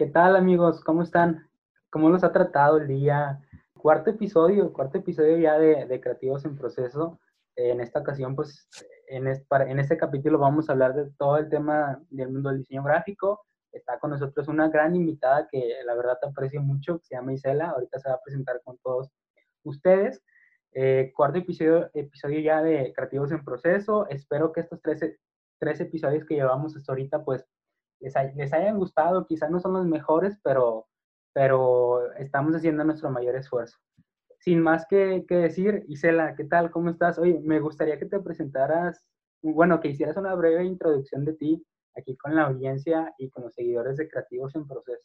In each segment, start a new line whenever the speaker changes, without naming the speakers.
¿qué tal amigos? ¿Cómo están? ¿Cómo los ha tratado el día? Cuarto episodio, cuarto episodio ya de, Creativos en Proceso. En esta ocasión, pues, en este, capítulo vamos a hablar de todo el tema del mundo del diseño gráfico. Está con nosotros una gran invitada que la verdad te aprecio mucho, que se llama Isela. Ahorita se va a presentar con todos ustedes. Eh, cuarto episodio, episodio ya de Creativos en Proceso. Espero que estos tres, tres episodios que llevamos hasta ahorita, pues, les, les hayan gustado. Quizás no son los mejores, pero, pero estamos haciendo nuestro mayor esfuerzo. Sin más que, que decir, Isela, ¿qué tal? ¿Cómo estás? Oye, me gustaría que te presentaras, bueno, que hicieras una breve introducción de ti aquí con la audiencia y con los seguidores de Creativos en Proceso.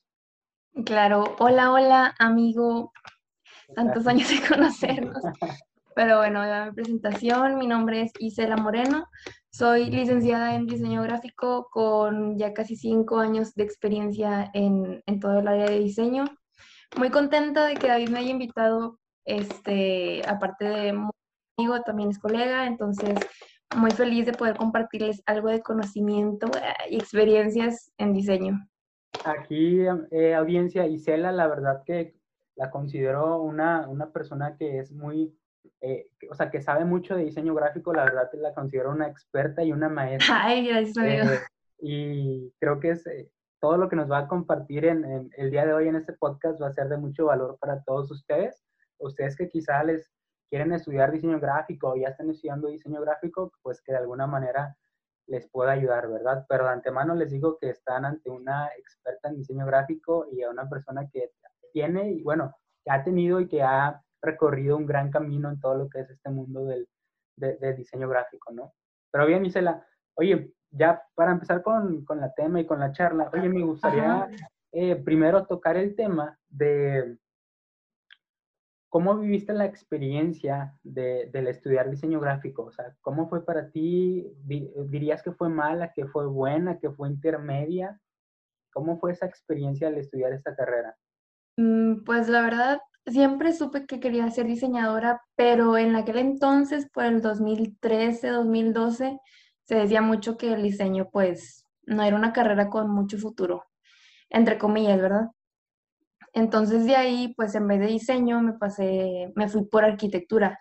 Claro, hola, hola, amigo. Tantos años de conocernos. Pero bueno, ya mi presentación, mi nombre es Isela Moreno, soy licenciada en diseño gráfico con ya casi cinco años de experiencia en, en todo el área de diseño. Muy contenta de que David me haya invitado, este, aparte de amigo, también es colega, entonces muy feliz de poder compartirles algo de conocimiento eh, y experiencias en diseño.
Aquí, eh, audiencia, Isela, la verdad que la considero una, una persona que es muy eh, o sea, que sabe mucho de diseño gráfico, la verdad la considero una experta y una maestra.
Ay, gracias, amigo.
Eh, y creo que es, eh, todo lo que nos va a compartir en, el día de hoy en este podcast va a ser de mucho valor para todos ustedes. Ustedes que quizá les quieren estudiar diseño gráfico o ya están estudiando diseño gráfico, pues que de alguna manera les pueda ayudar, ¿verdad? Pero de antemano les digo que están ante una experta en diseño gráfico y a una persona que tiene, y bueno, que ha tenido y que ha recorrido un gran camino en todo lo que es este mundo del, diseño gráfico, ¿no? Pero bien, Isela, oye, ya para empezar con, con la tema y con la charla, oye, me gustaría eh, primero tocar el tema de cómo viviste la experiencia de, del estudiar diseño gráfico, o sea, ¿cómo fue para ti? ¿Dirías que fue mala, que fue buena, que fue intermedia? ¿Cómo fue esa experiencia al estudiar esta carrera?
Mm, pues la verdad, siempre supe que quería ser diseñadora, pero en aquel entonces, por el 2013, 2012, se decía mucho que el diseño pues no era una carrera con mucho futuro, entre comillas, ¿verdad? Entonces de ahí, pues en vez de diseño, me pasé, me fui por arquitectura.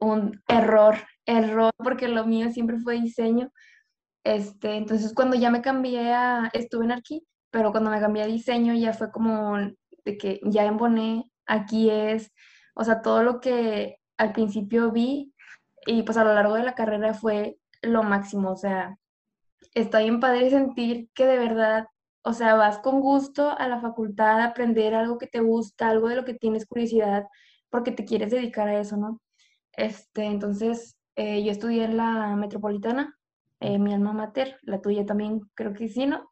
Un error, error, porque lo mío siempre fue diseño. Este, entonces cuando ya me cambié a, estuve en arqui, pero cuando me cambié a diseño ya fue como de que ya emboné aquí es, o sea, todo lo que al principio vi y pues a lo largo de la carrera fue lo máximo, o sea, está bien padre sentir que de verdad, o sea, vas con gusto a la facultad a aprender algo que te gusta, algo de lo que tienes curiosidad, porque te quieres dedicar a eso, ¿no? Este, entonces, eh, yo estudié en la Metropolitana, eh, mi alma mater, la tuya también creo que sí, ¿no?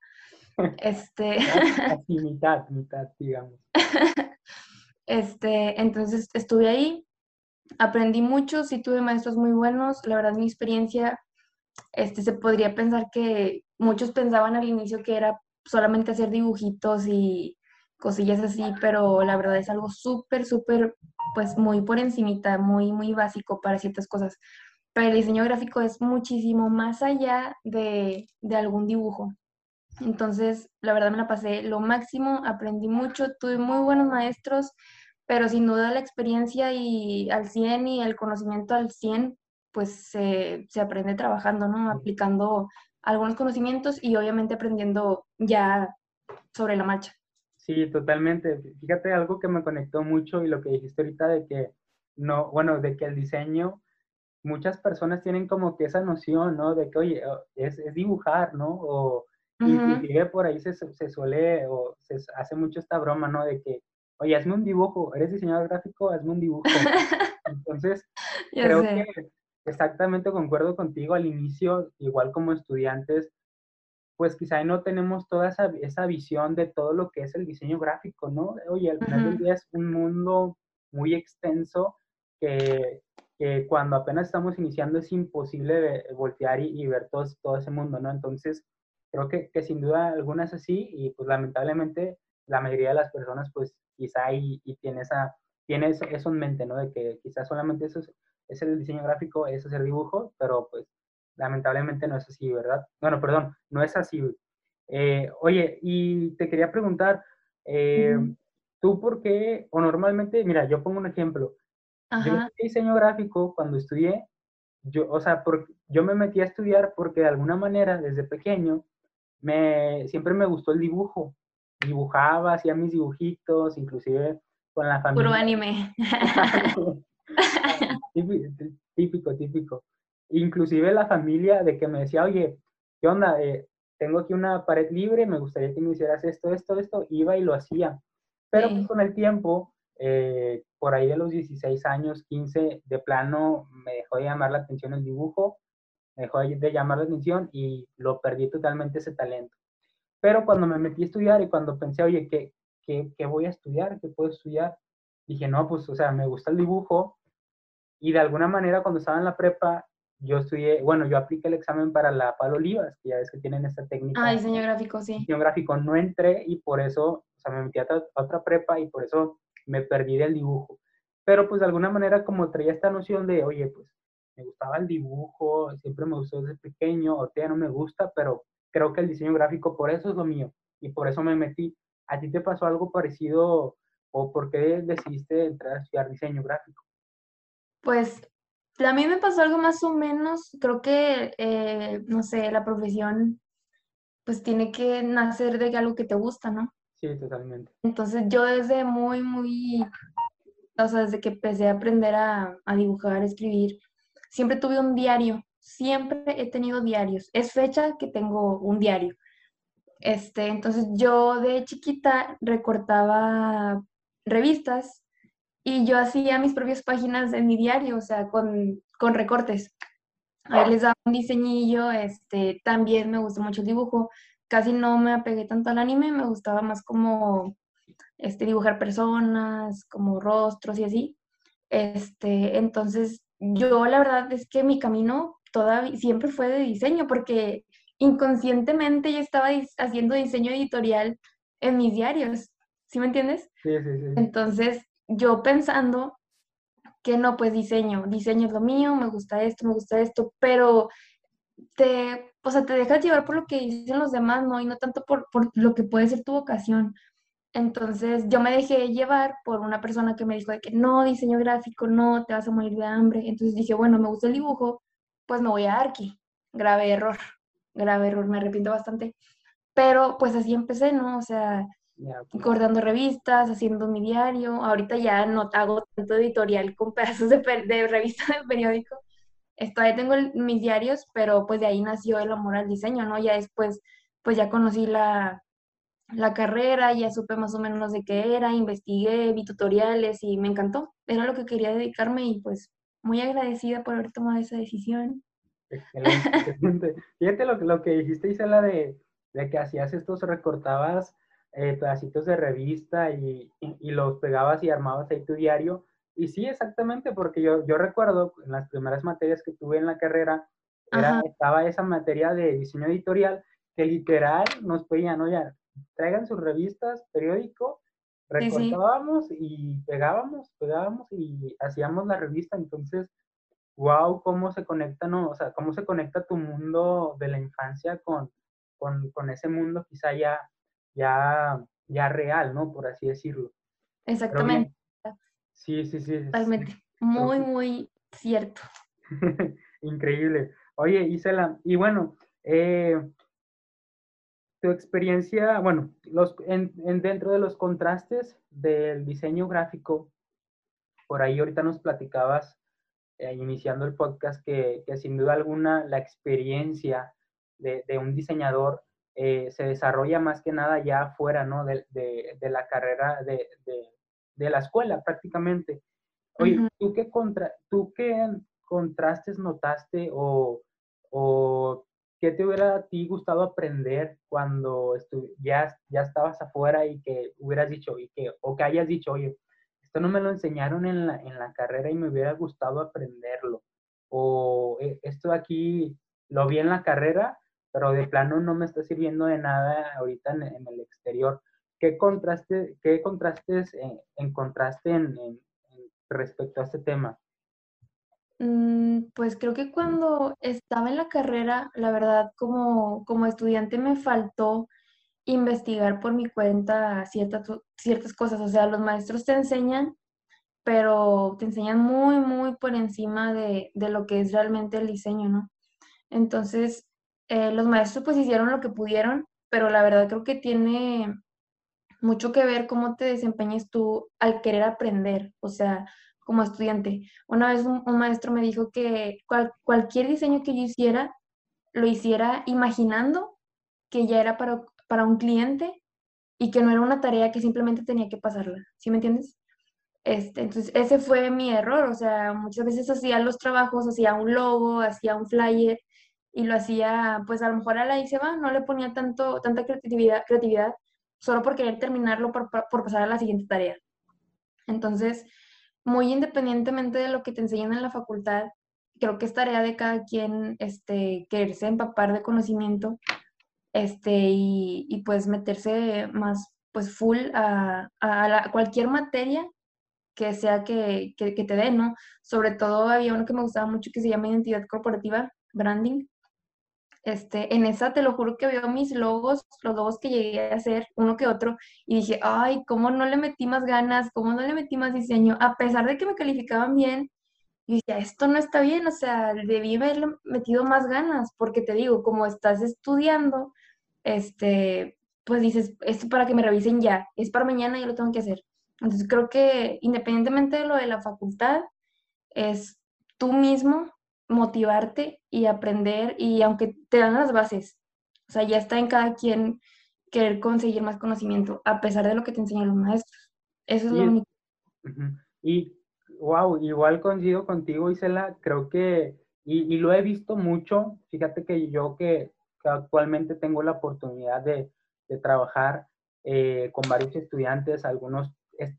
Este... Así, mitad, mitad, digamos.
Este, entonces estuve ahí, aprendí mucho, sí tuve maestros muy buenos, la verdad mi experiencia, este, se podría pensar que muchos pensaban al inicio que era solamente hacer dibujitos y cosillas así, pero la verdad es algo súper, súper, pues muy por encimita, muy, muy básico para ciertas cosas. Pero el diseño gráfico es muchísimo más allá de, de algún dibujo. Entonces, la verdad me la pasé lo máximo, aprendí mucho, tuve muy buenos maestros, pero sin duda la experiencia y al 100 y el conocimiento al 100, pues se, se aprende trabajando, ¿no? Aplicando algunos conocimientos y obviamente aprendiendo ya sobre la marcha.
Sí, totalmente. Fíjate algo que me conectó mucho y lo que dijiste ahorita de que no, bueno, de que el diseño, muchas personas tienen como que esa noción, ¿no? De que, oye, es, es dibujar, ¿no? O, y, por ahí se, se, suele, o se hace mucho esta broma, ¿no? De que, oye, hazme un dibujo, eres diseñador gráfico, hazme un dibujo. Entonces, creo que exactamente concuerdo contigo al inicio, igual como estudiantes, pues quizá no tenemos toda esa, esa visión de todo lo que es el diseño gráfico, ¿no? Oye, al final del día es un mundo muy extenso que, que, cuando apenas estamos iniciando es imposible voltear y, y ver todo, todo ese mundo, ¿no? Entonces, creo que, que, sin duda alguna es así y pues lamentablemente la mayoría de las personas pues quizá y, y tiene, esa, tiene eso, en mente, ¿no? De que quizás solamente eso es, el diseño gráfico, es hacer dibujo, pero pues lamentablemente no es así, ¿verdad? Bueno, perdón, no es así. Eh, oye, y te quería preguntar, eh, ¿tú por qué, o normalmente, mira, yo pongo un ejemplo, yo
Ajá.
diseño gráfico cuando estudié, yo, o sea, por, yo me metí a estudiar porque de alguna manera, desde pequeño, me, siempre me gustó el dibujo. Dibujaba, hacía mis dibujitos, inclusive con la
Puro
familia.
anime.
típico, típico. Inclusive la familia de que me decía, oye, ¿qué onda? Eh, tengo aquí una pared libre, me gustaría que me hicieras esto, esto, esto, iba y lo hacía. Pero pues, con el tiempo, eh, por ahí de los 16 años, 15, de plano me dejó de llamar la atención el dibujo, me dejó de llamar la atención y lo perdí totalmente ese talento. Pero cuando me metí a estudiar y cuando pensé, oye, ¿qué, qué, qué voy a estudiar? ¿Qué puedo estudiar? Dije, no, pues, o sea, me gusta el dibujo y de alguna manera cuando estaba en la prepa, yo estudié, bueno, yo apliqué el examen para la Palo Olivas, que ya ves que tienen esta técnica
Ah, diseño gráfico, sí.
diseño gráfico, no entré y por eso, o sea, me metí a otra, a otra prepa y por eso me perdí del dibujo. Pero pues de alguna manera como traía esta noción de, oye, pues me gustaba el dibujo, siempre me gustó desde pequeño, ahorita ya no me gusta, pero creo que el diseño gráfico por eso es lo mío y por eso me metí. ¿A ti te pasó algo parecido o por qué decidiste entrar a estudiar diseño gráfico?
Pues a mí me pasó algo más o menos, creo que, eh, no sé, la profesión pues tiene que nacer de algo que te gusta, ¿no?
Sí, totalmente.
Entonces yo desde muy, muy, o sea, desde que empecé a aprender a, a dibujar, a escribir, siempre tuve un diario, siempre he tenido diarios. Es fecha que tengo un diario. Este, entonces yo de chiquita recortaba revistas y yo hacía mis propias páginas de mi diario, o sea, con, con recortes. Ahí les daba un diseñillo, este, también me gustó mucho el dibujo. Casi no me apegué tanto al anime, me gustaba más como este, dibujar personas, como rostros y así. Este, entonces, yo la verdad es que mi camino todavía siempre fue de diseño, porque inconscientemente yo estaba dis- haciendo diseño editorial en mis diarios, ¿sí me entiendes?
Sí, sí, sí.
Entonces, yo pensando que no, pues diseño, diseño es lo mío, me gusta esto, me gusta esto, pero te, o sea, te dejas llevar por lo que dicen los demás, ¿no? Y no tanto por, por lo que puede ser tu vocación. Entonces, yo me dejé llevar por una persona que me dijo de que no, diseño gráfico, no, te vas a morir de hambre. Entonces dije, bueno, me gusta el dibujo, pues me voy a Arqui. Grave error, grave error, me arrepiento bastante. Pero pues así empecé, ¿no? O sea, cortando revistas, haciendo mi diario. Ahorita ya no hago tanto editorial con pedazos de, de revista de periódico. Ahí tengo el- mis diarios, pero pues de ahí nació el amor al diseño, ¿no? Ya después, pues ya conocí la, la carrera, ya supe más o menos de qué era, investigué, vi tutoriales y me encantó. Era lo que quería dedicarme y pues muy agradecida por haber tomado esa decisión.
Excelente, excelente. Fíjate lo, que- lo que dijiste, Isela, de, de que hacías estos, recortabas eh, pedacitos de revista y, y- y los pegabas y armabas ahí tu diario. Y sí, exactamente, porque yo, yo recuerdo en las primeras materias que tuve en la carrera, era, estaba esa materia de diseño editorial que literal nos pedían, oye, traigan sus revistas, periódico,
Sí, sí.
recortábamos y pegábamos, pegábamos y hacíamos la revista. Entonces, wow, cómo se conecta, ¿no? O sea, cómo se conecta tu mundo de la infancia con, con, con ese mundo quizá ya, ya, ya real, ¿no? Por así decirlo.
Exactamente,
bien, sí, sí, sí.
totalmente. Muy, muy cierto.
Increíble. Oye, Isela, y bueno, eh, tu experiencia, bueno, los, en, en dentro de los contrastes del diseño gráfico, por ahí ahorita nos platicabas eh, iniciando el podcast, que, que, sin duda alguna la experiencia de, de un diseñador eh, se desarrolla más que nada ya afuera, ¿no? De, de, de la carrera, de, de, la escuela prácticamente. Oye, uh -huh. ¿tú, qué contra, ¿tú qué contrastes notaste o, o qué te hubiera a ti gustado aprender cuando ya, ya estabas afuera y que hubieras dicho, y que, o que hayas dicho, oye, esto no me lo enseñaron en la, en la carrera y me hubiera gustado aprenderlo. O eh, esto aquí lo vi en la carrera, pero de plano no me está sirviendo de nada ahorita en, el exterior. ¿Qué, contraste, qué contrastes eh, encontraste en, en, en, respecto a este tema?
Mm, Pues creo que cuando estaba en la carrera, la verdad, como, como estudiante me faltó investigar por mi cuenta ciertas, ciertas cosas. O sea, los maestros te enseñan, pero te enseñan muy, muy por encima de, de lo que es realmente el diseño, ¿no? Entonces, eh, los maestros pues hicieron lo que pudieron, pero la verdad creo que tiene mucho que ver cómo te desempeñes tú al querer aprender, o sea, como estudiante. Una vez un, maestro me dijo que cualquier diseño que yo hiciera, lo hiciera imaginando que ya era para, para un cliente y que no era una tarea que simplemente tenía que pasarla. ¿Sí me entiendes? Este, entonces, ese fue mi error. O sea, muchas veces hacía los trabajos, hacía un logo, hacía un flyer y lo hacía, pues a lo mejor a la va, no le ponía tanto, tanta creatividad, creatividad solo por querer terminarlo, por, por pasar a la siguiente tarea. Entonces, muy independientemente de lo que te enseñan en la facultad, creo que es tarea de cada quien este, quererse empapar de conocimiento este, y, y pues meterse más pues full a, a cualquier materia que sea que, que, que, te den, ¿no? Sobre todo había uno que me gustaba mucho que se llama identidad corporativa, branding. Este, en esa te lo juro que veo mis logos, los logos que llegué a hacer, uno que otro, y dije, ay, ¿cómo no le metí más ganas? ¿Cómo no le metí más diseño? A pesar de que me calificaban bien, y dije, esto no está bien, o sea, debí haberle metido más ganas, porque te digo, como estás estudiando, este, pues dices, esto para que me revisen ya, es para mañana, yo lo tengo que hacer. Entonces creo que independientemente de lo de la facultad, es tú mismo motivarte y aprender y aunque te dan las bases, o sea, ya está en cada quien querer conseguir más conocimiento a pesar de lo que te enseñan los maestros. Eso es lo único.
Y, wow, igual coincido contigo, Isela, creo que, y, lo he visto mucho, fíjate que yo que, actualmente tengo la oportunidad de, de trabajar eh, con varios estudiantes, algunos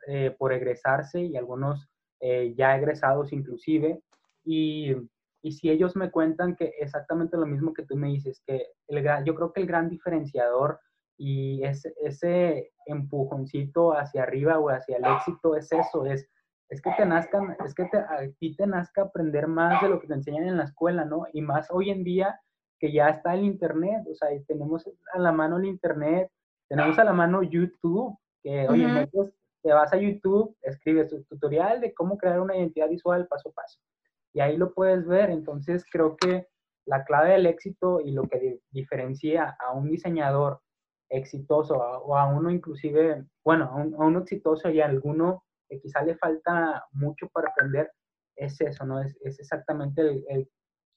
eh, por egresarse y algunos eh, ya egresados inclusive. Y, y, si ellos me cuentan que exactamente lo mismo que tú me dices, que el yo creo que el gran diferenciador y ese, ese empujoncito hacia arriba o hacia el éxito es eso, es, es que te nazcan, es que te, a ti te nazca aprender más de lo que te enseñan en la escuela, ¿no? Y más hoy en día que ya está el Internet, o sea, tenemos a la mano el Internet, tenemos a la mano YouTube, que, oye, te vas a YouTube, escribes tu tutorial de cómo crear una identidad visual paso a paso. Y ahí lo puedes ver. Entonces creo que la clave del éxito y lo que diferencia a un diseñador exitoso o a uno inclusive, bueno, a, uno exitoso y a alguno que quizá le falta mucho para aprender, es eso, ¿no? Es, es exactamente el,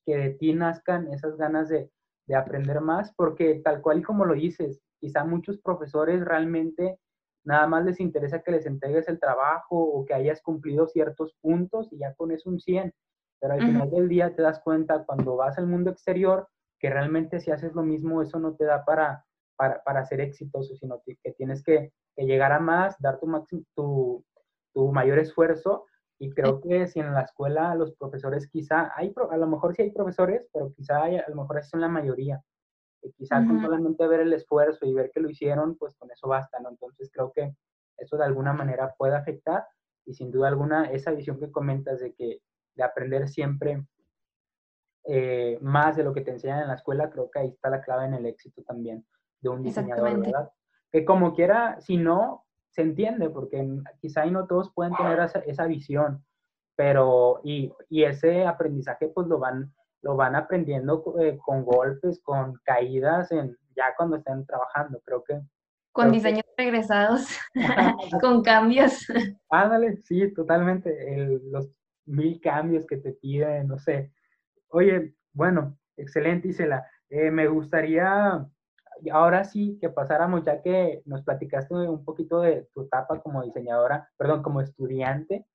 que de ti nazcan esas ganas de, de aprender más, porque tal cual y como lo dices, quizá muchos profesores realmente nada más les interesa que les entregues el trabajo o que hayas cumplido ciertos puntos y ya con eso un 100. Pero al final del día te das cuenta cuando vas al mundo exterior que realmente si haces lo mismo, eso no te da para, para, ser exitoso, sino que, tienes que, llegar a más, dar tu, máximo, tu, tu mayor esfuerzo. Y creo que si en la escuela los profesores quizá, hay, a lo mejor sí hay profesores, pero quizá a lo mejor son la mayoría, quizás con solamente ver el esfuerzo y ver que lo hicieron, pues con eso basta, ¿no? Entonces creo que eso de alguna manera puede afectar y sin duda alguna esa visión que comentas de que de aprender siempre eh, más de lo que te enseñan en la escuela, creo que ahí está la clave en el éxito también de un diseñador, ¿verdad? Que como quiera, si no, se entiende, porque quizá ahí no todos pueden tener esa, esa visión, pero y, y, ese aprendizaje pues lo van lo van aprendiendo eh, con golpes, con caídas, en, ya cuando estén trabajando, creo que.
Con diseños regresados, con cambios.
Ándale, sí, totalmente, los mil cambios que te piden, no sé. Oye, bueno, excelente, Isela. Eh, me gustaría ahora sí que pasáramos, ya que nos platicaste un poquito de tu etapa como diseñadora, perdón, como estudiante,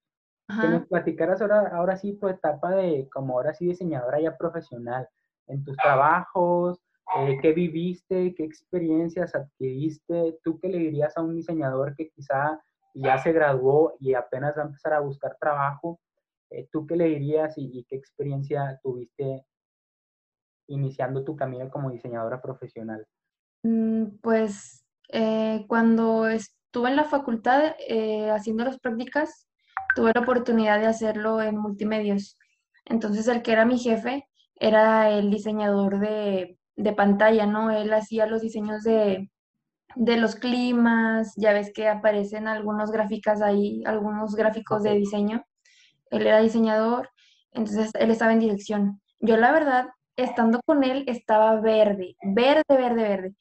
que nos platicaras ahora, ahora sí tu etapa de como ahora sí diseñadora ya profesional, en tus trabajos, eh, qué viviste, qué experiencias adquiriste, tú qué le dirías a un diseñador que quizá ya se graduó y apenas va a empezar a buscar trabajo, eh, tú qué le dirías y, qué experiencia tuviste iniciando tu camino como diseñadora profesional.
Mm, pues eh, cuando estuve en la facultad haciendo las prácticas, tuve la oportunidad de hacerlo en multimedios. Entonces el que era mi jefe era el diseñador de, pantalla, ¿no? Él hacía los diseños de, de los climas, ya ves que aparecen algunos gráficas ahí, algunos gráficos de diseño. Él era diseñador, entonces él estaba en dirección. Yo la verdad, estando con él, estaba verde, verde, verde, verde.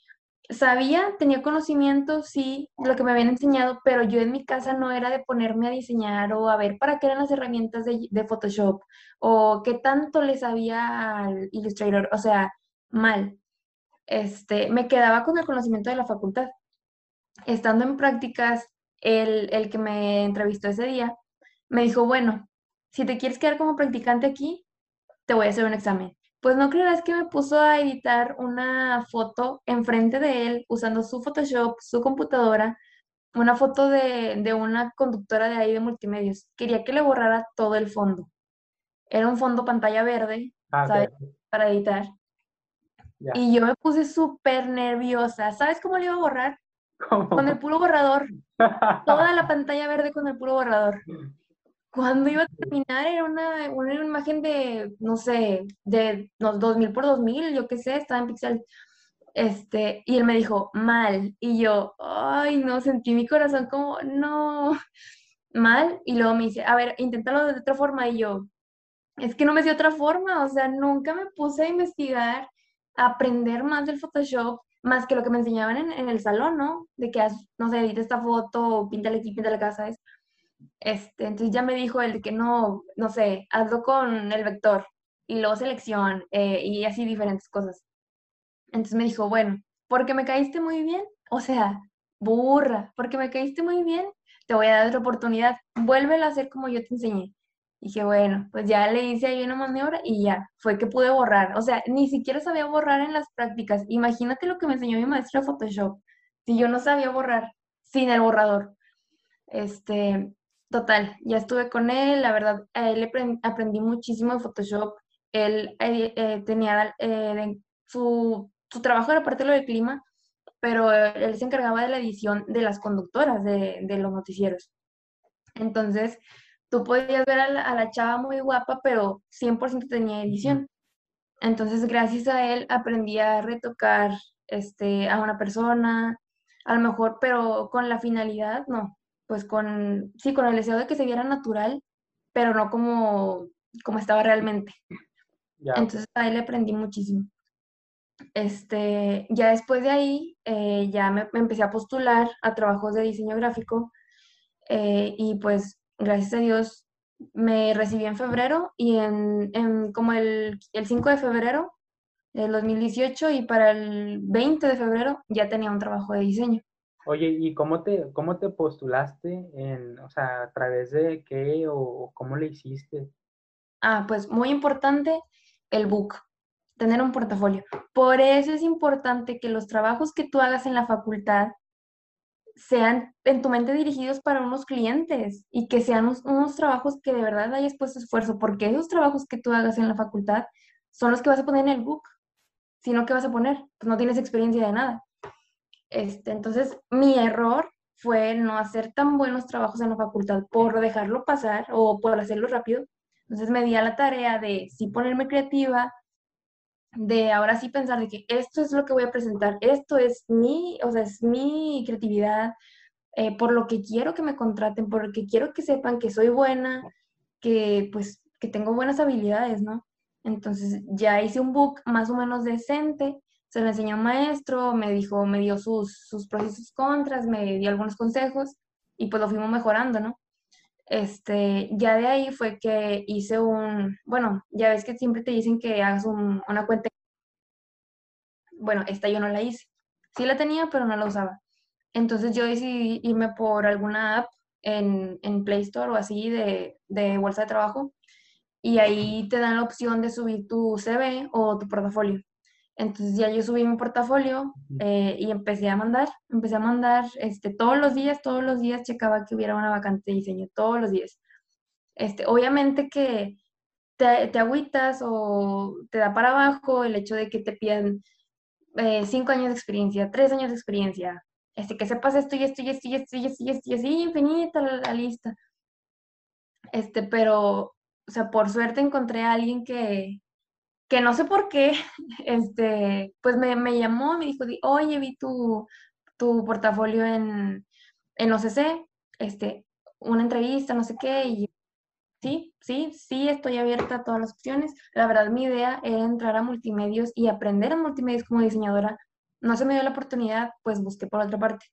Sabía, tenía conocimiento, sí, lo que me habían enseñado, pero yo en mi casa no era de ponerme a diseñar o a ver para qué eran las herramientas de, Photoshop o qué tanto le sabía al Illustrator, o sea, mal este, me quedaba con el conocimiento de la facultad. Estando en prácticas, el, el que me entrevistó ese día me dijo, bueno, si te quieres quedar como practicante aquí, te voy a hacer un examen. Pues no creerás que me puso a editar una foto enfrente de él usando su Photoshop, su computadora, una foto de, de una conductora de ahí de multimedios. Quería que le borrara todo el fondo. Era un fondo pantalla verde,
Ah,
¿sabes? Para editar. Y yo me puse súper nerviosa. ¿Sabes cómo lo iba a borrar?
¿Cómo?
Con el puro borrador. Toda la pantalla verde con el puro borrador. Cuando iba a terminar era una, una imagen de, no sé, de no, 2000 por 2000, yo qué sé, estaba en pixel. Este, y él me dijo, mal. Y yo, ay, no, sentí mi corazón como, no, mal. Y luego me dice, a ver, inténtalo de otra forma. Y yo, es que no me sé otra forma, o sea, nunca me puse a investigar, a aprender más del Photoshop, más que lo que me enseñaban en, en el salón, ¿no? De que, no sé, edita esta foto, píntale aquí, píntale acá, ¿sabes? Este, entonces ya me dijo de que no, no sé, hazlo con el vector y luego selección eh, y así diferentes cosas. Entonces me dijo, bueno, porque me caíste muy bien, o sea, burra, porque me caíste muy bien, te voy a dar otra oportunidad, vuélvelo a hacer como yo te enseñé. Y dije, bueno, pues ya le hice ahí una maniobra y ya, fue que pude borrar. O sea, ni siquiera sabía borrar en las prácticas. Imagínate lo que me enseñó mi maestra de Photoshop. Si yo no sabía borrar sin el borrador. Este, total, ya estuve con él, la verdad, a él aprendí muchísimo de Photoshop. Él eh, eh, tenía eh, su, su trabajo era parte de lo del clima, pero él se encargaba de la edición de las conductoras de, de los noticieros. Entonces, tú podías ver a la, a la chava muy guapa, pero 100% tenía edición. Entonces, gracias a él aprendí a retocar este, a una persona, a lo mejor, pero con la finalidad, no, pues con, sí, con el deseo de que se viera natural, pero no como, como estaba realmente.
Ok.
Entonces, a él le aprendí muchísimo. Este, ya después de ahí, eh, ya me, me empecé a postular a trabajos de diseño gráfico eh, y pues gracias a Dios me recibí en febrero y en, en como el, el 5 de febrero del 2018 y para el 20 de febrero ya tenía un trabajo de diseño.
Oye, ¿y cómo te, cómo te postulaste en, o sea, a través de qué o, cómo le hiciste?
Ah, pues muy importante el book, tener un portafolio. Por eso es importante que los trabajos que tú hagas en la facultad sean en tu mente dirigidos para unos clientes y que sean unos, trabajos que de verdad hayas puesto esfuerzo, porque esos trabajos que tú hagas en la facultad son los que vas a poner en el book. Si no, ¿qué vas a poner? Pues no tienes experiencia de nada. Este, entonces, mi error fue no hacer tan buenos trabajos en la facultad por dejarlo pasar o por hacerlo rápido. Entonces me di a la tarea de sí ponerme creativa, de ahora sí pensar de que esto es lo que voy a presentar, esto es mi, o sea, es mi creatividad, eh, por lo que quiero que me contraten, porque quiero que sepan que soy buena, que pues que tengo buenas habilidades, ¿no? Entonces ya hice un book más o menos decente, se lo enseñó un maestro, me dijo, me dio sus, sus pros y sus contras, me dio algunos consejos y pues lo fuimos mejorando, ¿no? Este, ya de ahí fue que hice un, bueno, ya ves que siempre te dicen que hagas un- una cuenta. Bueno, esta yo no la hice. Sí la tenía, pero no la usaba. Entonces yo decidí irme por alguna app en, en Play Store o así de, de bolsa de trabajo y ahí te dan la opción de subir tu CV o tu portafolio. Entonces ya yo subí mi portafolio eh, y empecé a mandar, empecé a mandar este, todos los días, todos los días checaba que hubiera una vacante de diseño, todos los días. Este, obviamente que te, te agüitas o te da para abajo el hecho de que te pidan eh, cinco años de experiencia, tres años de experiencia, este, que sepas esto y esto y esto y esto y esto y esto y así infinita la, la lista. Este, pero, o sea, por suerte encontré a alguien que, que no sé por qué, este, pues me, me llamó, me dijo, di- oye, vi tu, tu portafolio en, en OCC, este, una entrevista, no sé qué, y sí, sí, sí, estoy abierta a todas las opciones. La verdad, mi idea era entrar a multimedios y aprender a multimedios como diseñadora. No se me dio la oportunidad, pues busqué por otra parte.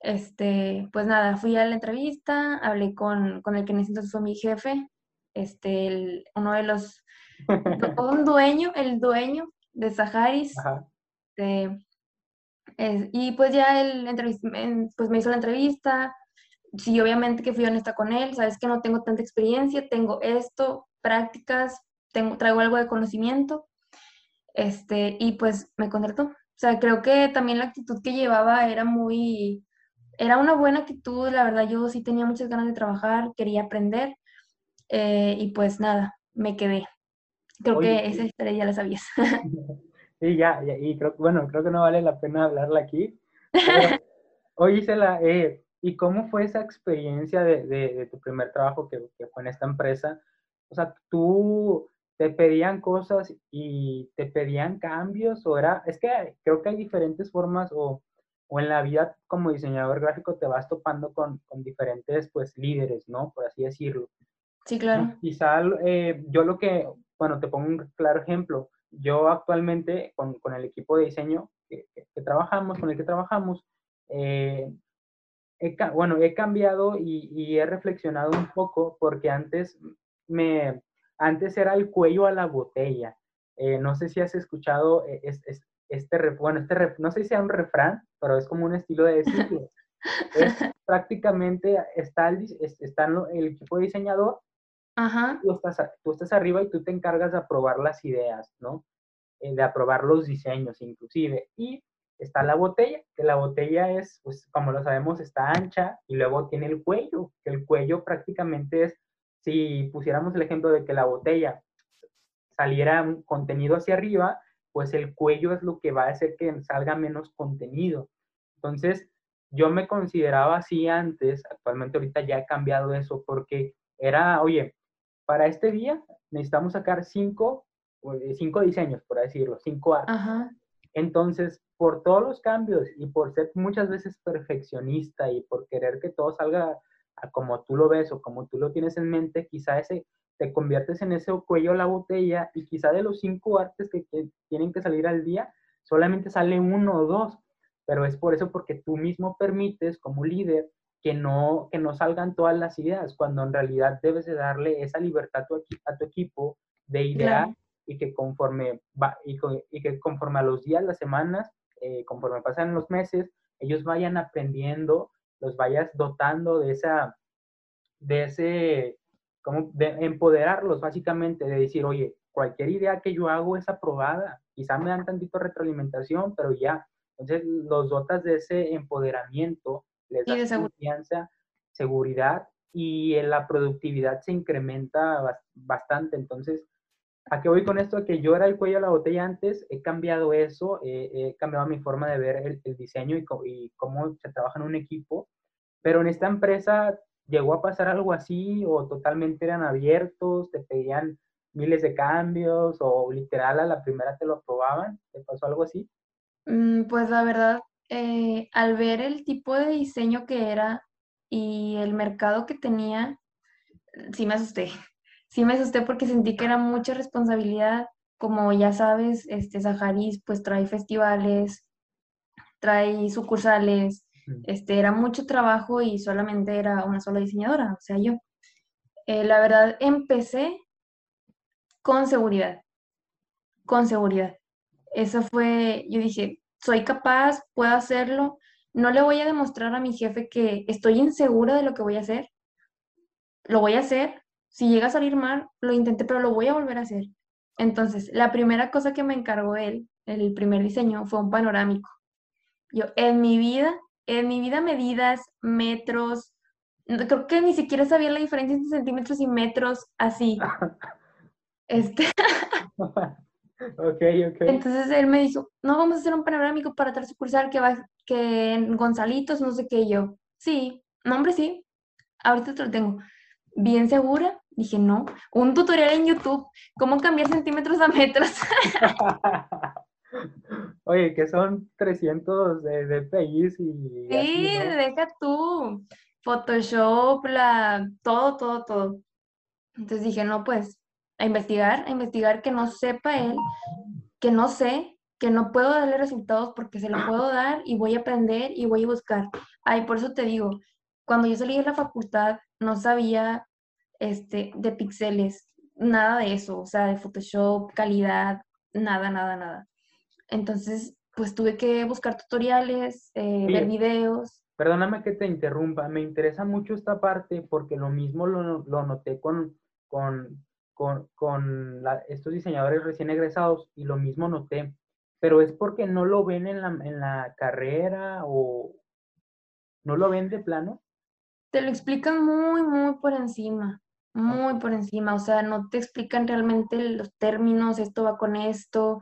Este, pues nada, fui a la entrevista, hablé con, con el que en ese entonces fue mi jefe, este, uno de los, un dueño, el dueño de Saharis. Este, y pues ya él pues me hizo la entrevista, sí, obviamente que fui honesta con él, sabes que no tengo tanta experiencia, tengo esto, prácticas, tengo, traigo algo de conocimiento, este, y pues me contrató. O sea, creo que también la actitud que llevaba era muy, era una buena actitud, la verdad yo sí tenía muchas ganas de trabajar, quería aprender, eh, y pues nada, me quedé. Creo que esa historia ya la sabías.
Sí, ya, y creo, bueno, creo que no vale la pena hablarla aquí. oye, Isela, eh, ¿Y cómo fue esa experiencia de, de, tu primer trabajo que, que, fue en esta empresa? O sea, tú te pedían cosas y te pedían cambios o era, es que creo que hay diferentes formas o, o en la vida como diseñador gráfico te vas topando con, con, diferentes pues líderes, ¿no? Por así decirlo.
Sí, claro.
Quizá eh, yo lo que, bueno, te pongo un claro ejemplo. Yo actualmente con, con el equipo de diseño que, que, trabajamos, con el que trabajamos, eh, bueno, he cambiado y, he reflexionado un poco porque antes me, antes era el cuello a la botella. Eh, no sé si has escuchado eh, este, bueno, este, no sé si sea un refrán, pero es como un estilo de decirlo. es prácticamente, está el, está el equipo diseñador,
Ajá.
Tú, estás, tú estás arriba y tú te encargas de aprobar las ideas, ¿no? Eh, de aprobar los diseños inclusive. Y está la botella, que la botella es, pues como lo sabemos, está ancha y luego tiene el cuello, que el cuello prácticamente es, si pusiéramos el ejemplo de que la botella saliera un contenido hacia arriba, pues el cuello es lo que va a hacer que salga menos contenido. Entonces, yo me consideraba así antes, actualmente ahorita ya he cambiado eso porque era, oye, para este día necesitamos sacar cinco, eh, cinco diseños, por decirlo, cinco artes. Entonces, por todos los cambios y por ser muchas veces perfeccionista y por querer que todo salga como tú lo ves o como tú lo tienes en mente, quizá ese te conviertes en ese cuello a la botella y quizá de los cinco artes que, tienen que salir al día, solamente sale uno o dos, pero es por eso porque tú mismo permites como líder que no, que no salgan todas las ideas, cuando en realidad debes de darle esa libertad a tu, a tu equipo de idear y que conforme va, y, y que conforme a los días, las semanas, eh, conforme pasan los meses, ellos vayan aprendiendo, los vayas dotando de esa, de ese, como de empoderarlos básicamente, de decir, oye, cualquier idea que yo hago es aprobada, quizá me dan tantito retroalimentación, pero ya. Entonces los dotas de ese empoderamiento, les das confianza, seguridad y la productividad se incrementa bastante. Entonces, ¿A qué voy con esto? Que yo era el cuello de la botella antes, he cambiado eso, he cambiado mi forma de ver el, diseño y, cómo se trabaja en un equipo, pero en esta empresa llegó a pasar algo así o totalmente eran abiertos, te pedían miles de cambios o literal a la primera te lo aprobaban, ¿te pasó algo así?
Mm, pues la verdad, eh, al ver el tipo de diseño que era y el mercado que tenía, sí me asusté sí me asusté porque sentí que era mucha responsabilidad. Como ya sabes, este Saharis pues trae festivales, trae sucursales, este, era mucho trabajo y solamente era una sola diseñadora, o sea, yo. Eh, la verdad, empecé con seguridad, con seguridad. Eso fue, yo dije, soy capaz, puedo hacerlo, no le voy a demostrar a mi jefe que estoy insegura de lo que voy a hacer, lo voy a hacer si llega a salir mal, lo intenté, pero lo voy a volver a hacer. Entonces, la primera cosa que me encargó él, el primer diseño, fue un panorámico. Yo, en mi vida, en mi vida medidas, metros, creo que ni siquiera sabía la diferencia entre centímetros y metros así. este.
ok, ok.
Entonces él me dijo, no, vamos a hacer un panorámico para tal sucursal que va, que en Gonzalitos, no sé qué, yo. Sí, no, hombre, sí. Ahorita te lo tengo bien segura. Dije, no, un tutorial en YouTube, cómo cambiar centímetros a metros.
Oye, que son 300 de, de y...
Sí, deja tú. Photoshop, la, todo, todo, todo. Entonces dije, no, pues, a investigar, a investigar que no sepa él, que no sé, que no puedo darle resultados porque se lo puedo dar y voy a aprender y voy a buscar. Ay, por eso te digo, cuando yo salí de la facultad no sabía este, de píxeles, nada de eso, o sea, de Photoshop, calidad, nada, nada, nada. Entonces, pues tuve que buscar tutoriales, eh, ver videos.
Perdóname que te interrumpa, me interesa mucho esta parte porque lo mismo lo, lo noté con, con, con, con estos diseñadores recién egresados y lo mismo noté, pero es porque no lo ven en la, en la carrera o no lo ven de plano.
Te lo explican muy, muy por encima muy por encima, o sea, no te explican realmente los términos, esto va con esto,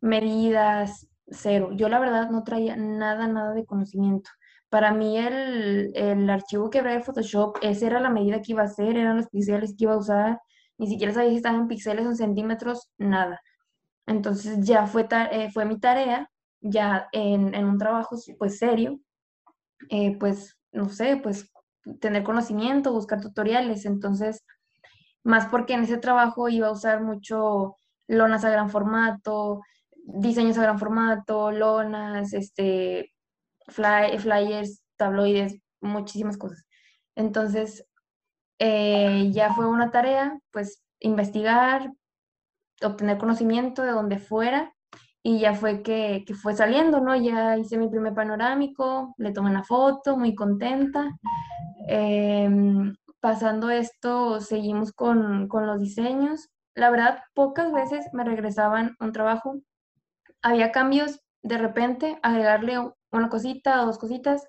medidas, cero. Yo la verdad no traía nada, nada de conocimiento. Para mí el, el archivo que había de Photoshop, esa era la medida que iba a hacer, eran los píxeles que iba a usar, ni siquiera sabía si estaban en píxeles o en centímetros, nada. Entonces ya fue, eh, fue mi tarea, ya en, en un trabajo pues serio, eh, pues no sé, pues tener conocimiento, buscar tutoriales. Entonces, más porque en ese trabajo iba a usar mucho lonas a gran formato, diseños a gran formato, lonas, este, flyers, tabloides, muchísimas cosas. Entonces, eh, ya fue una tarea, pues, investigar, obtener conocimiento de donde fuera y ya fue que, que, fue saliendo, ¿no? Ya hice mi primer panorámico, le tomé una foto, muy contenta. Em, pasando esto, seguimos con, con los diseños. La verdad, pocas veces me regresaban un trabajo. Había cambios de repente, agregarle una cosita o dos cositas,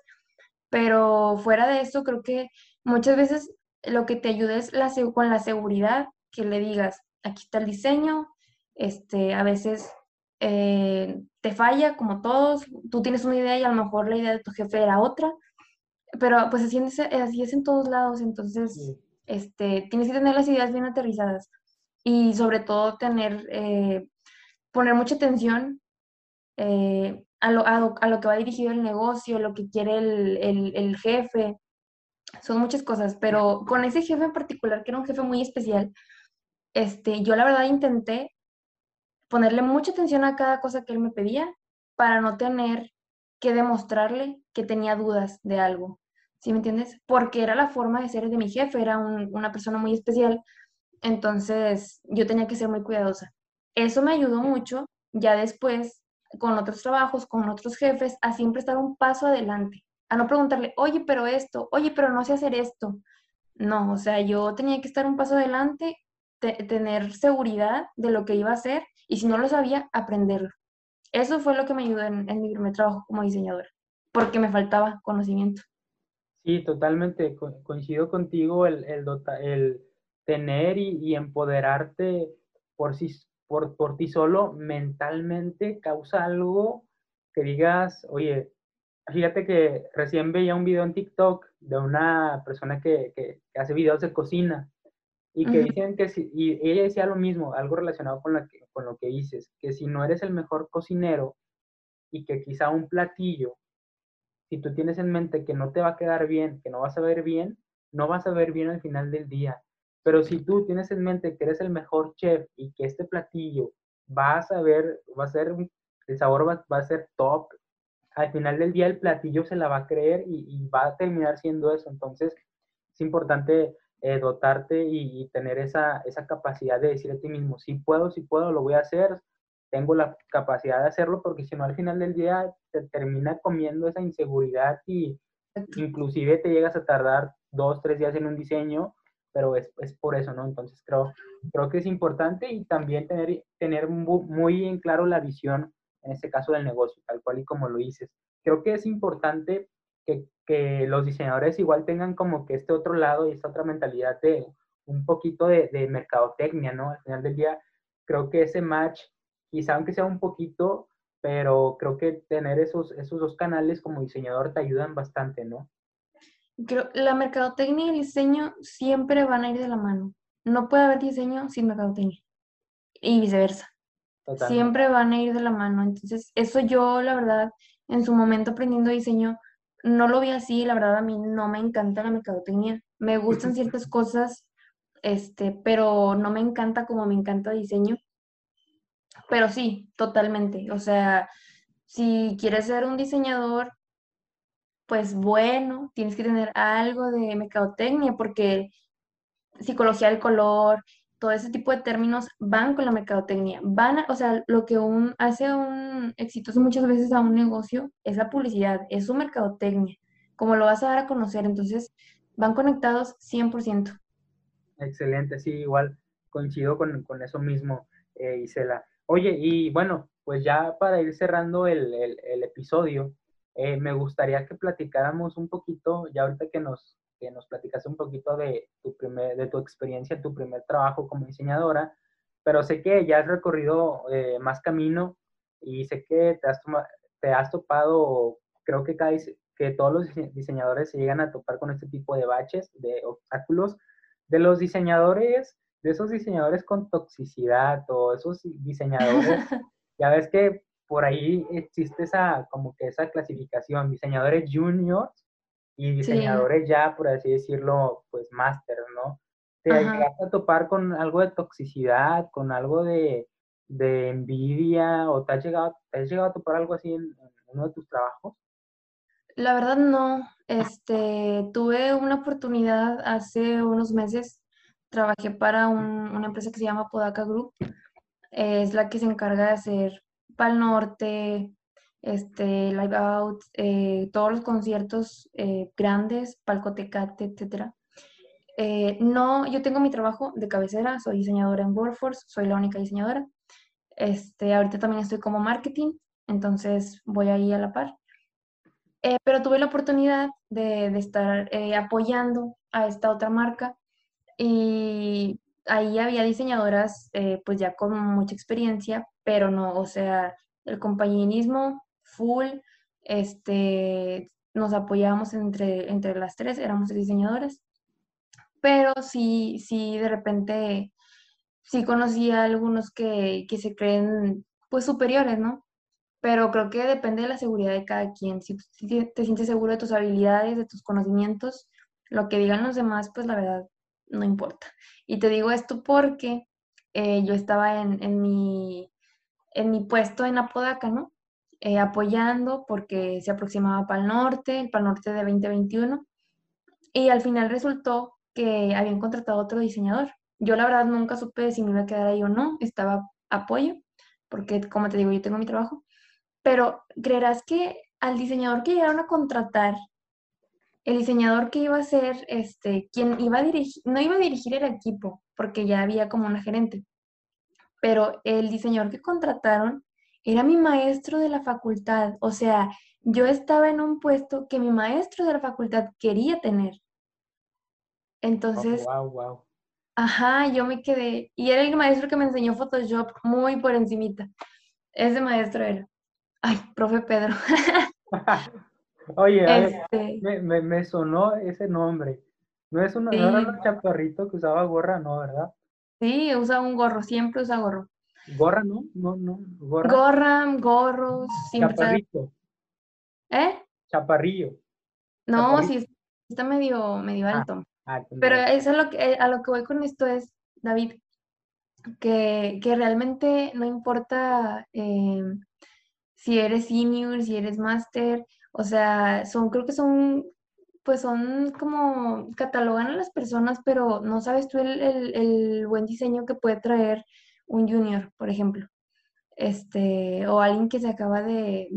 pero fuera de eso, creo que muchas veces lo que te ayuda es la, con la seguridad que le digas, aquí está el diseño, este, a veces eh, te falla como todos, tú tienes una idea y a lo mejor la idea de tu jefe era otra, pero pues así es, así es en todos lados, entonces este, tienes que tener las ideas bien aterrizadas y sobre todo tener, eh, poner mucha atención eh, a, lo, a, lo, que va dirigido el negocio, lo que quiere el, el, el, jefe, son muchas cosas, pero con ese jefe en particular, que era un jefe muy especial, este, yo la verdad intenté ponerle mucha atención a cada cosa que él me pedía para no tener que demostrarle que tenía dudas de algo. ¿sí me entiendes? Porque era la forma de ser de mi jefe, era una persona muy especial, entonces yo tenía que ser muy cuidadosa. Eso me ayudó mucho, ya después, con otros trabajos, con otros jefes, a siempre estar un paso adelante, a no preguntarle, oye, pero esto, oye, pero no sé hacer esto. No, o sea, yo tenía que estar un paso adelante, tener seguridad de lo que iba a hacer y si no lo sabía, aprenderlo. Eso fue lo que me ayudó en mi primer trabajo como diseñadora, porque me faltaba conocimiento.
Sí, totalmente, coincido contigo, el, el, el tener y, empoderarte por, sí, por, por ti solo mentalmente causa algo que digas, oye, fíjate que recién veía un video en TikTok de una persona que, que, hace videos de cocina y que dicen que si, y ella decía lo mismo, algo relacionado con, la con lo que dices, que si no eres el mejor cocinero y que quizá un platillo si tú tienes en mente que no te va a quedar bien, que no vas a ver bien, no vas a ver bien al final del día. Pero si tú tienes en mente que eres el mejor chef y que este platillo vas a ver, va a ser, el sabor va, a ser top, al final del día el platillo se la va a creer y, va a terminar siendo eso. Entonces, es importante eh, dotarte y, y, tener esa, esa capacidad de decir a ti mismo, si puedo, si puedo, lo voy a hacer, tengo la capacidad de hacerlo porque si no al final del día te termina comiendo esa inseguridad y inclusive te llegas a tardar dos, tres días en un diseño, pero es, es por eso, ¿no? Entonces creo, creo que es importante y también tener, tener muy en claro la visión, en este caso del negocio, tal cual y como lo dices. Creo que es importante que, que los diseñadores igual tengan como que este otro lado y esta otra mentalidad de un poquito de, mercadotecnia, ¿no? Al final del día, creo que ese match quizá aunque sea un poquito, pero creo que tener esos, esos dos canales como diseñador te ayudan bastante, ¿no?
Creo, la mercadotecnia y el diseño siempre van a ir de la mano. No puede haber diseño sin mercadotecnia y viceversa. Siempre van a ir de la mano. Entonces, eso yo, la verdad, en su momento aprendiendo diseño, no lo vi así. La verdad, a mí no me encanta la mercadotecnia. Me gustan ciertas cosas, este, pero no me encanta como me encanta diseño. Pero sí, totalmente. O sea, si quieres ser un diseñador, pues bueno, tienes que tener algo de mercadotecnia, porque psicología del color, todo ese tipo de términos van con la mercadotecnia. Van, o sea, lo que un, hace un exitoso muchas veces a un negocio es la publicidad, es su mercadotecnia, como lo vas a dar a conocer. Entonces, van conectados 100%.
Excelente, sí, igual coincido con, eso mismo, eh, Isela. Oye, y bueno, pues ya para ir cerrando el, episodio, eh, me gustaría que platicáramos un poquito, ya ahorita que nos, que nos platicaste un poquito de tu, primer, de tu experiencia, tu primer trabajo como diseñadora, pero sé que ya has recorrido eh, más camino y sé que te has, te has topado, creo que, cada, que todos los diseñadores se llegan a topar con este tipo de baches, de obstáculos, de los diseñadores, de esos diseñadores con toxicidad o esos diseñadores, ya ves que por ahí existe esa, como que esa clasificación, diseñadores juniors y diseñadores ya, por así decirlo, pues máster, ¿no? ¿Te llegaste a topar con algo de toxicidad, con algo de, envidia o te has, llegado, has llegado a topar algo así en, uno de tus trabajos?
La verdad no. Este, tuve una oportunidad hace unos meses. Trabajé para una empresa que se llama Podaca Group. Es la que se encarga de hacer Pal Norte, este, Live Out, eh, todos los conciertos eh, grandes, Palcotecate, etc. Eh, no, yo tengo mi trabajo de cabecera, soy diseñadora en Workforce, soy la única diseñadora. Este, ahorita también estoy como marketing, entonces voy ahí a la par. pero tuve la oportunidad de, de estar apoyando a esta otra marca y ahí había diseñadoras pues ya con mucha experiencia, pero no, o sea, el compañerismo full, este, nos apoyábamos entre, entre las tres, éramos diseñadoras, pero sí, sí, de repente, sí conocí a algunos que, que se creen, pues, superiores, ¿no? Pero creo que depende de la seguridad de cada quien. Si, te sientes seguro de tus habilidades, de tus conocimientos, lo que digan los demás, pues la verdad no importa. Y te digo esto porque eh, yo estaba en, en, mi, en mi puesto en Apodaca, ¿no? Eh, apoyando porque se aproximaba para el norte, el Pal Norte de 2021, y al final resultó que habían contratado otro diseñador. Yo la verdad nunca supe si me iba a quedar ahí o no, estaba apoyo, porque como te digo, yo tengo mi trabajo, pero creerás que al diseñador que llegaron a contratar, el diseñador que iba a ser, este, quien iba a dirigir, no iba a dirigir el equipo, porque ya había como una gerente, pero el diseñador que contrataron era mi maestro de la facultad. O sea, yo estaba en un puesto que mi maestro de la facultad quería tener. Entonces,
wow, wow.
Ajá, yo me quedé. Y era el maestro que me enseñó Photoshop muy por encimita. Ese maestro era. Ay, profe Pedro.
Oye, este me, me, sonó ese nombre. No es un, no era un chaparrito que usaba gorra, no, ¿verdad?
Sí, usa un gorro, siempre usa gorro.
Gorra, ¿no? No, no.
Gorra, gorra gorros,
Chaparrito.
¿Eh?
Chaparrillo.
No, sí, está medio, medio ah, alto. Ah, Pero eso es lo que, a lo que voy con esto es, David, que, realmente no importa eh, si eres senior, si eres master, o sea, son, creo que son pues son como, catalogan a las personas, pero no sabes tú el, buen diseño que puede traer un junior, por ejemplo. Este, o alguien que se acaba de,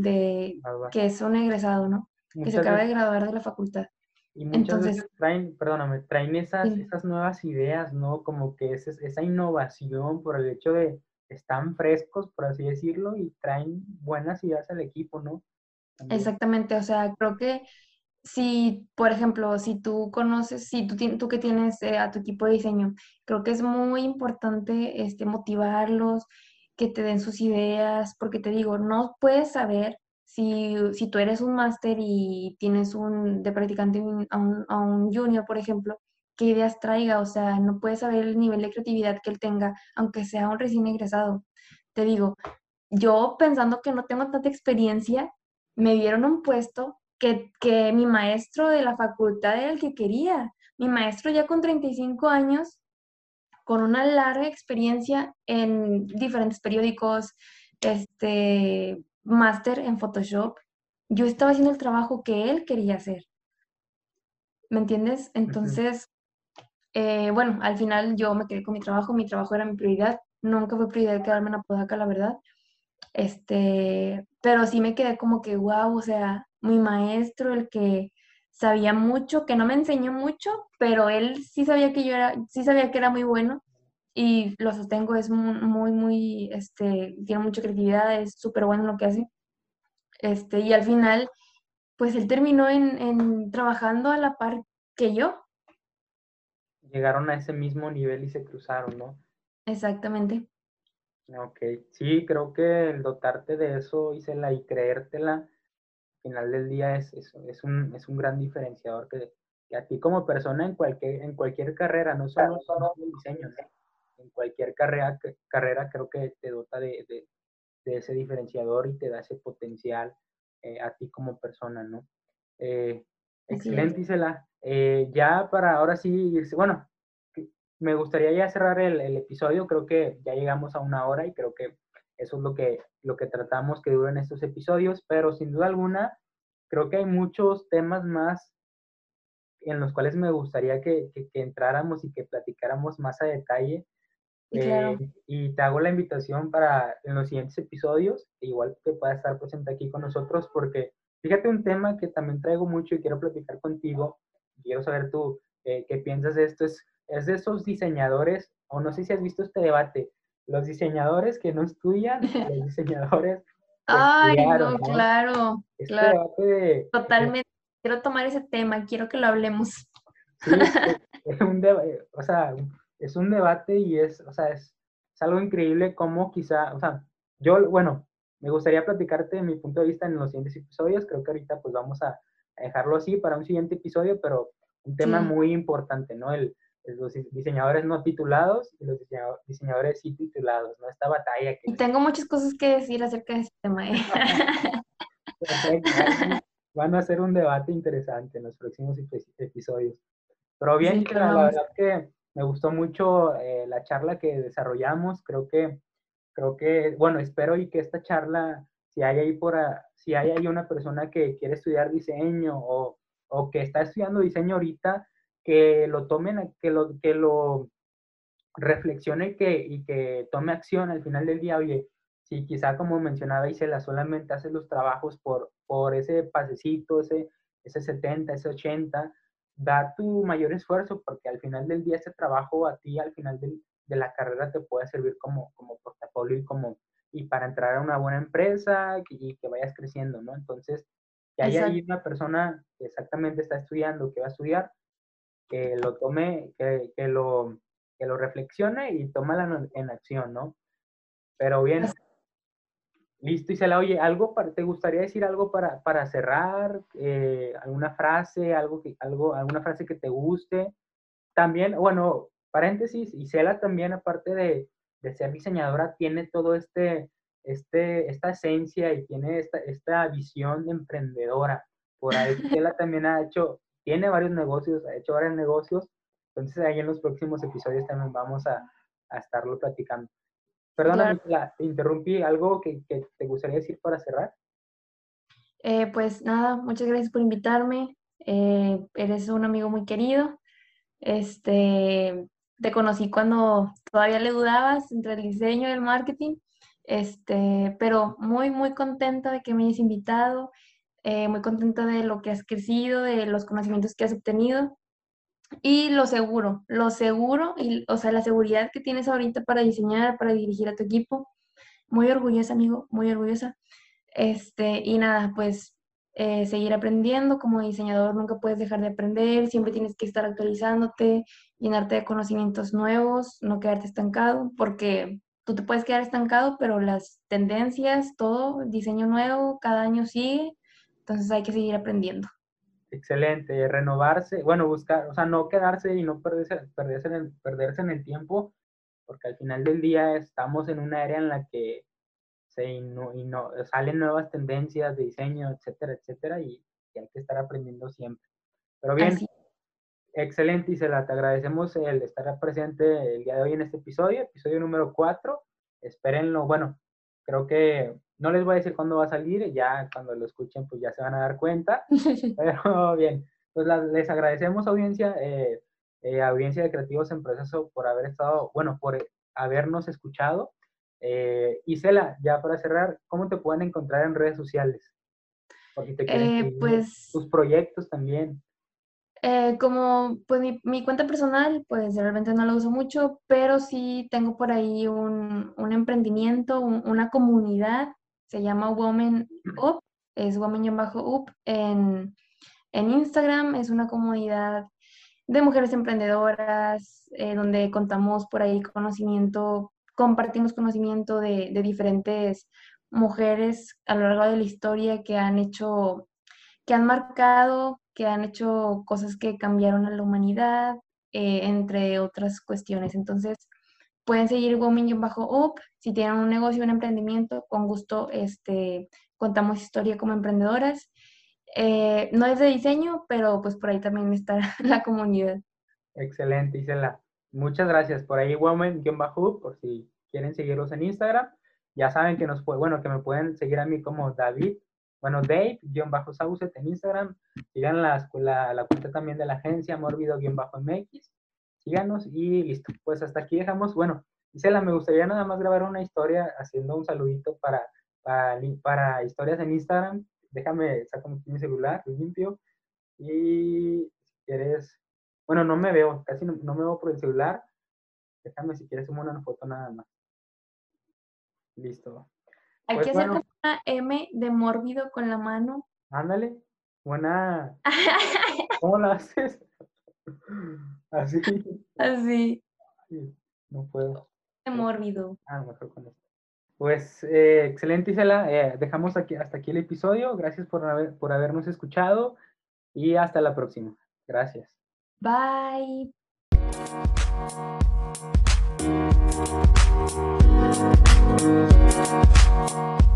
que es un egresado, ¿no? que se acaba de graduar de la facultad.
Y muchas Entonces, veces traen, perdóname, traen esas, esas nuevas ideas, ¿no? Como que es, esa innovación por el hecho de están frescos, por así decirlo, y traen buenas ideas al equipo, ¿no?
Exactamente, o sea, creo que si, por ejemplo, si tú conoces, si tú, tú que tienes eh, a tu equipo de diseño, creo que es muy importante este, motivarlos, que te den sus ideas, porque te digo, no puedes saber si, si tú eres un máster y tienes un de practicante a un, a un junior, por ejemplo, qué ideas traiga, o sea, no puedes saber el nivel de creatividad que él tenga, aunque sea un recién egresado. te digo, yo pensando que no tengo tanta experiencia, me dieron un puesto que, que mi maestro de la facultad era el que quería. Mi maestro ya con 35 años, con una larga experiencia en diferentes periódicos, este, máster en Photoshop, yo estaba haciendo el trabajo que él quería hacer. ¿Me entiendes? Entonces, eh, bueno, al final yo me quedé con mi trabajo, mi trabajo era mi prioridad, nunca fue prioridad quedarme en Apodaca, la verdad. Este, pero sí me quedé como que, wow, o sea, mi maestro, el que sabía mucho, que no me enseñó mucho, pero él sí sabía que yo era, sí sabía que era muy bueno y lo sostengo, es muy, muy, este, tiene mucha creatividad, es súper bueno en lo que hace. Este, y al final, pues él terminó en, en trabajando a la par que yo.
Llegaron a ese mismo nivel y se cruzaron, ¿no?
Exactamente.
Ok, sí, creo que el dotarte de eso, Isela, y creértela, final del día es, es, es, un, es un gran diferenciador que, que, a ti como persona en cualquier, en cualquier carrera, no solo, en diseño, en cualquier carrera, carrera creo que te dota de, de, de ese diferenciador y te da ese potencial eh, a ti como persona, ¿no? Eh, excelente, Isela. Eh, ya para ahora sí bueno, me gustaría ya cerrar el, episodio, creo que ya llegamos a una hora y creo que eso es lo que, lo que tratamos que duren estos episodios, pero sin duda alguna, creo que hay muchos temas más en los cuales me gustaría que, entráramos y que platicáramos más a detalle. Eh, y te hago la invitación para en los siguientes episodios, igual que puedas estar presente aquí con nosotros, porque fíjate un tema que también traigo mucho y quiero platicar contigo, quiero saber tú eh, qué piensas de esto, es es de esos diseñadores, o no sé si has visto este debate, los diseñadores que no estudian, los diseñadores.
Ay, no, claro, este claro. Totalmente. quiero tomar ese tema, quiero que lo hablemos.
Sí, es, un debate, o sea, es un debate y es, o sea, es, es algo increíble cómo quizá, o sea, yo, bueno, me gustaría platicarte mi punto de vista en los siguientes episodios. Creo que ahorita pues vamos a dejarlo así para un siguiente episodio, pero un tema muy importante, ¿no? El, los diseñadores no titulados y los diseñadores sí titulados, ¿no? Esta batalla que...
Y tengo muchas cosas que decir acerca de este tema. ¿eh?
Van a ser un debate interesante en los próximos episodios. Pero bien, la verdad que me gustó mucho eh, la charla que desarrollamos. Creo que, creo que, bueno, espero y que esta charla, si hay ahí por, si hay ahí una persona que quiere estudiar diseño o, o que está estudiando diseño ahorita, que lo tomen, que lo, que lo reflexione que, y que tome acción al final del día, oye, si quizá como mencionaba Isela, solamente hace los trabajos por, por ese pasecito, ese, ese 70, ese 80, da tu mayor esfuerzo porque al final del día ese trabajo a ti al final de la carrera te puede servir como, como portafolio y como y para entrar a una buena empresa y que vayas creciendo, ¿no? Entonces, que haya ahí una persona que exactamente está estudiando, que va a estudiar, que lo tome, que, que, lo, que lo reflexione y tómala en acción, ¿no? Pero bien, listo, y se la oye, ¿algo para, ¿te gustaría decir algo para, para cerrar? Eh, ¿Alguna frase, algo que, algo, alguna frase que te guste? También, bueno, paréntesis, Isela también, aparte de, de ser diseñadora, tiene todo este, este, esta esencia y tiene esta, esta visión emprendedora. Por ahí Isela también ha hecho tiene varios negocios, ha hecho varios negocios, entonces ahí en los próximos episodios también vamos a, a estarlo platicando. Perdóname, te interrumpí, ¿algo que, que, te gustaría decir para cerrar?
Eh, pues nada, muchas gracias por invitarme, eh, eres un amigo muy querido, este, te conocí cuando todavía le dudabas entre el diseño y el marketing, este, pero muy, muy contenta de que me hayas invitado eh, muy contenta de lo que has crecido, de los conocimientos que has obtenido y lo seguro, lo seguro, y, o sea, la seguridad que tienes ahorita para diseñar, para dirigir a tu equipo. Muy orgullosa, amigo, muy orgullosa. Este, y nada, pues eh, seguir aprendiendo. Como diseñador nunca puedes dejar de aprender, siempre tienes que estar actualizándote, llenarte de conocimientos nuevos, no quedarte estancado, porque tú te puedes quedar estancado, pero las tendencias, todo, diseño nuevo, cada año sigue entonces hay que seguir aprendiendo.
Excelente, renovarse, bueno, buscar, o sea, no quedarse y no perderse, perderse, en, el, perderse en el tiempo, porque al final del día estamos en una era en la que se salen nuevas tendencias de diseño, etcétera, etcétera, y, hay que estar aprendiendo siempre. Pero bien, excelente, Isela, te agradecemos el estar presente el día de hoy en este episodio, episodio número 4. Espérenlo, bueno, creo que no les voy a decir cuándo va a salir, ya cuando lo escuchen pues ya se van a dar cuenta, pero bien, pues les agradecemos audiencia, eh, eh, audiencia de Creativos en Proceso por haber estado, bueno, por habernos escuchado. Eh, Isela, ya para cerrar, ¿cómo te pueden encontrar en redes sociales?
Porque te eh, pues,
tus proyectos también.
Eh, como pues mi, cuenta personal, pues realmente no la uso mucho, pero sí tengo por ahí un, emprendimiento, una comunidad, se llama Woman Up, es Woman-Up en, en Instagram, es una comunidad de mujeres emprendedoras, eh, donde contamos por ahí conocimiento, compartimos conocimiento de, de diferentes mujeres a lo largo de la historia que han hecho, que han marcado que han hecho cosas que cambiaron a la humanidad, eh, entre otras cuestiones. Entonces, pueden seguir bajo up si tienen un negocio, un emprendimiento, con gusto este, contamos historia como emprendedoras. Eh, no es de diseño, pero pues por ahí también está la comunidad.
Excelente, Isela. Muchas gracias. Por ahí woman-up, por si quieren seguirlos en Instagram. Ya saben que nos puede, bueno, que me pueden seguir a mí como David bueno, Dave-Saucet en Instagram. Sigan la, cuenta también de la agencia Mórbido-MX. Síganos y listo. Pues hasta aquí dejamos. Bueno, Isela, me gustaría nada más grabar una historia haciendo un saludito para, para, historias en Instagram. Déjame, saco mi celular, limpio. Y si quieres, bueno, no me veo, casi no, me veo por el celular. Déjame si quieres una foto nada más. Listo.
Hay pues que hacer como una M de mórbido con la mano.
Ándale, buena. ¿Cómo la haces? Así.
Así.
no puedo.
De mórbido.
Ah, mejor con esto. Pues eh, excelente, Isela. Eh, dejamos aquí, hasta aquí el episodio. Gracias por, haber, por habernos escuchado y hasta la próxima. Gracias.
Bye. We'll be right.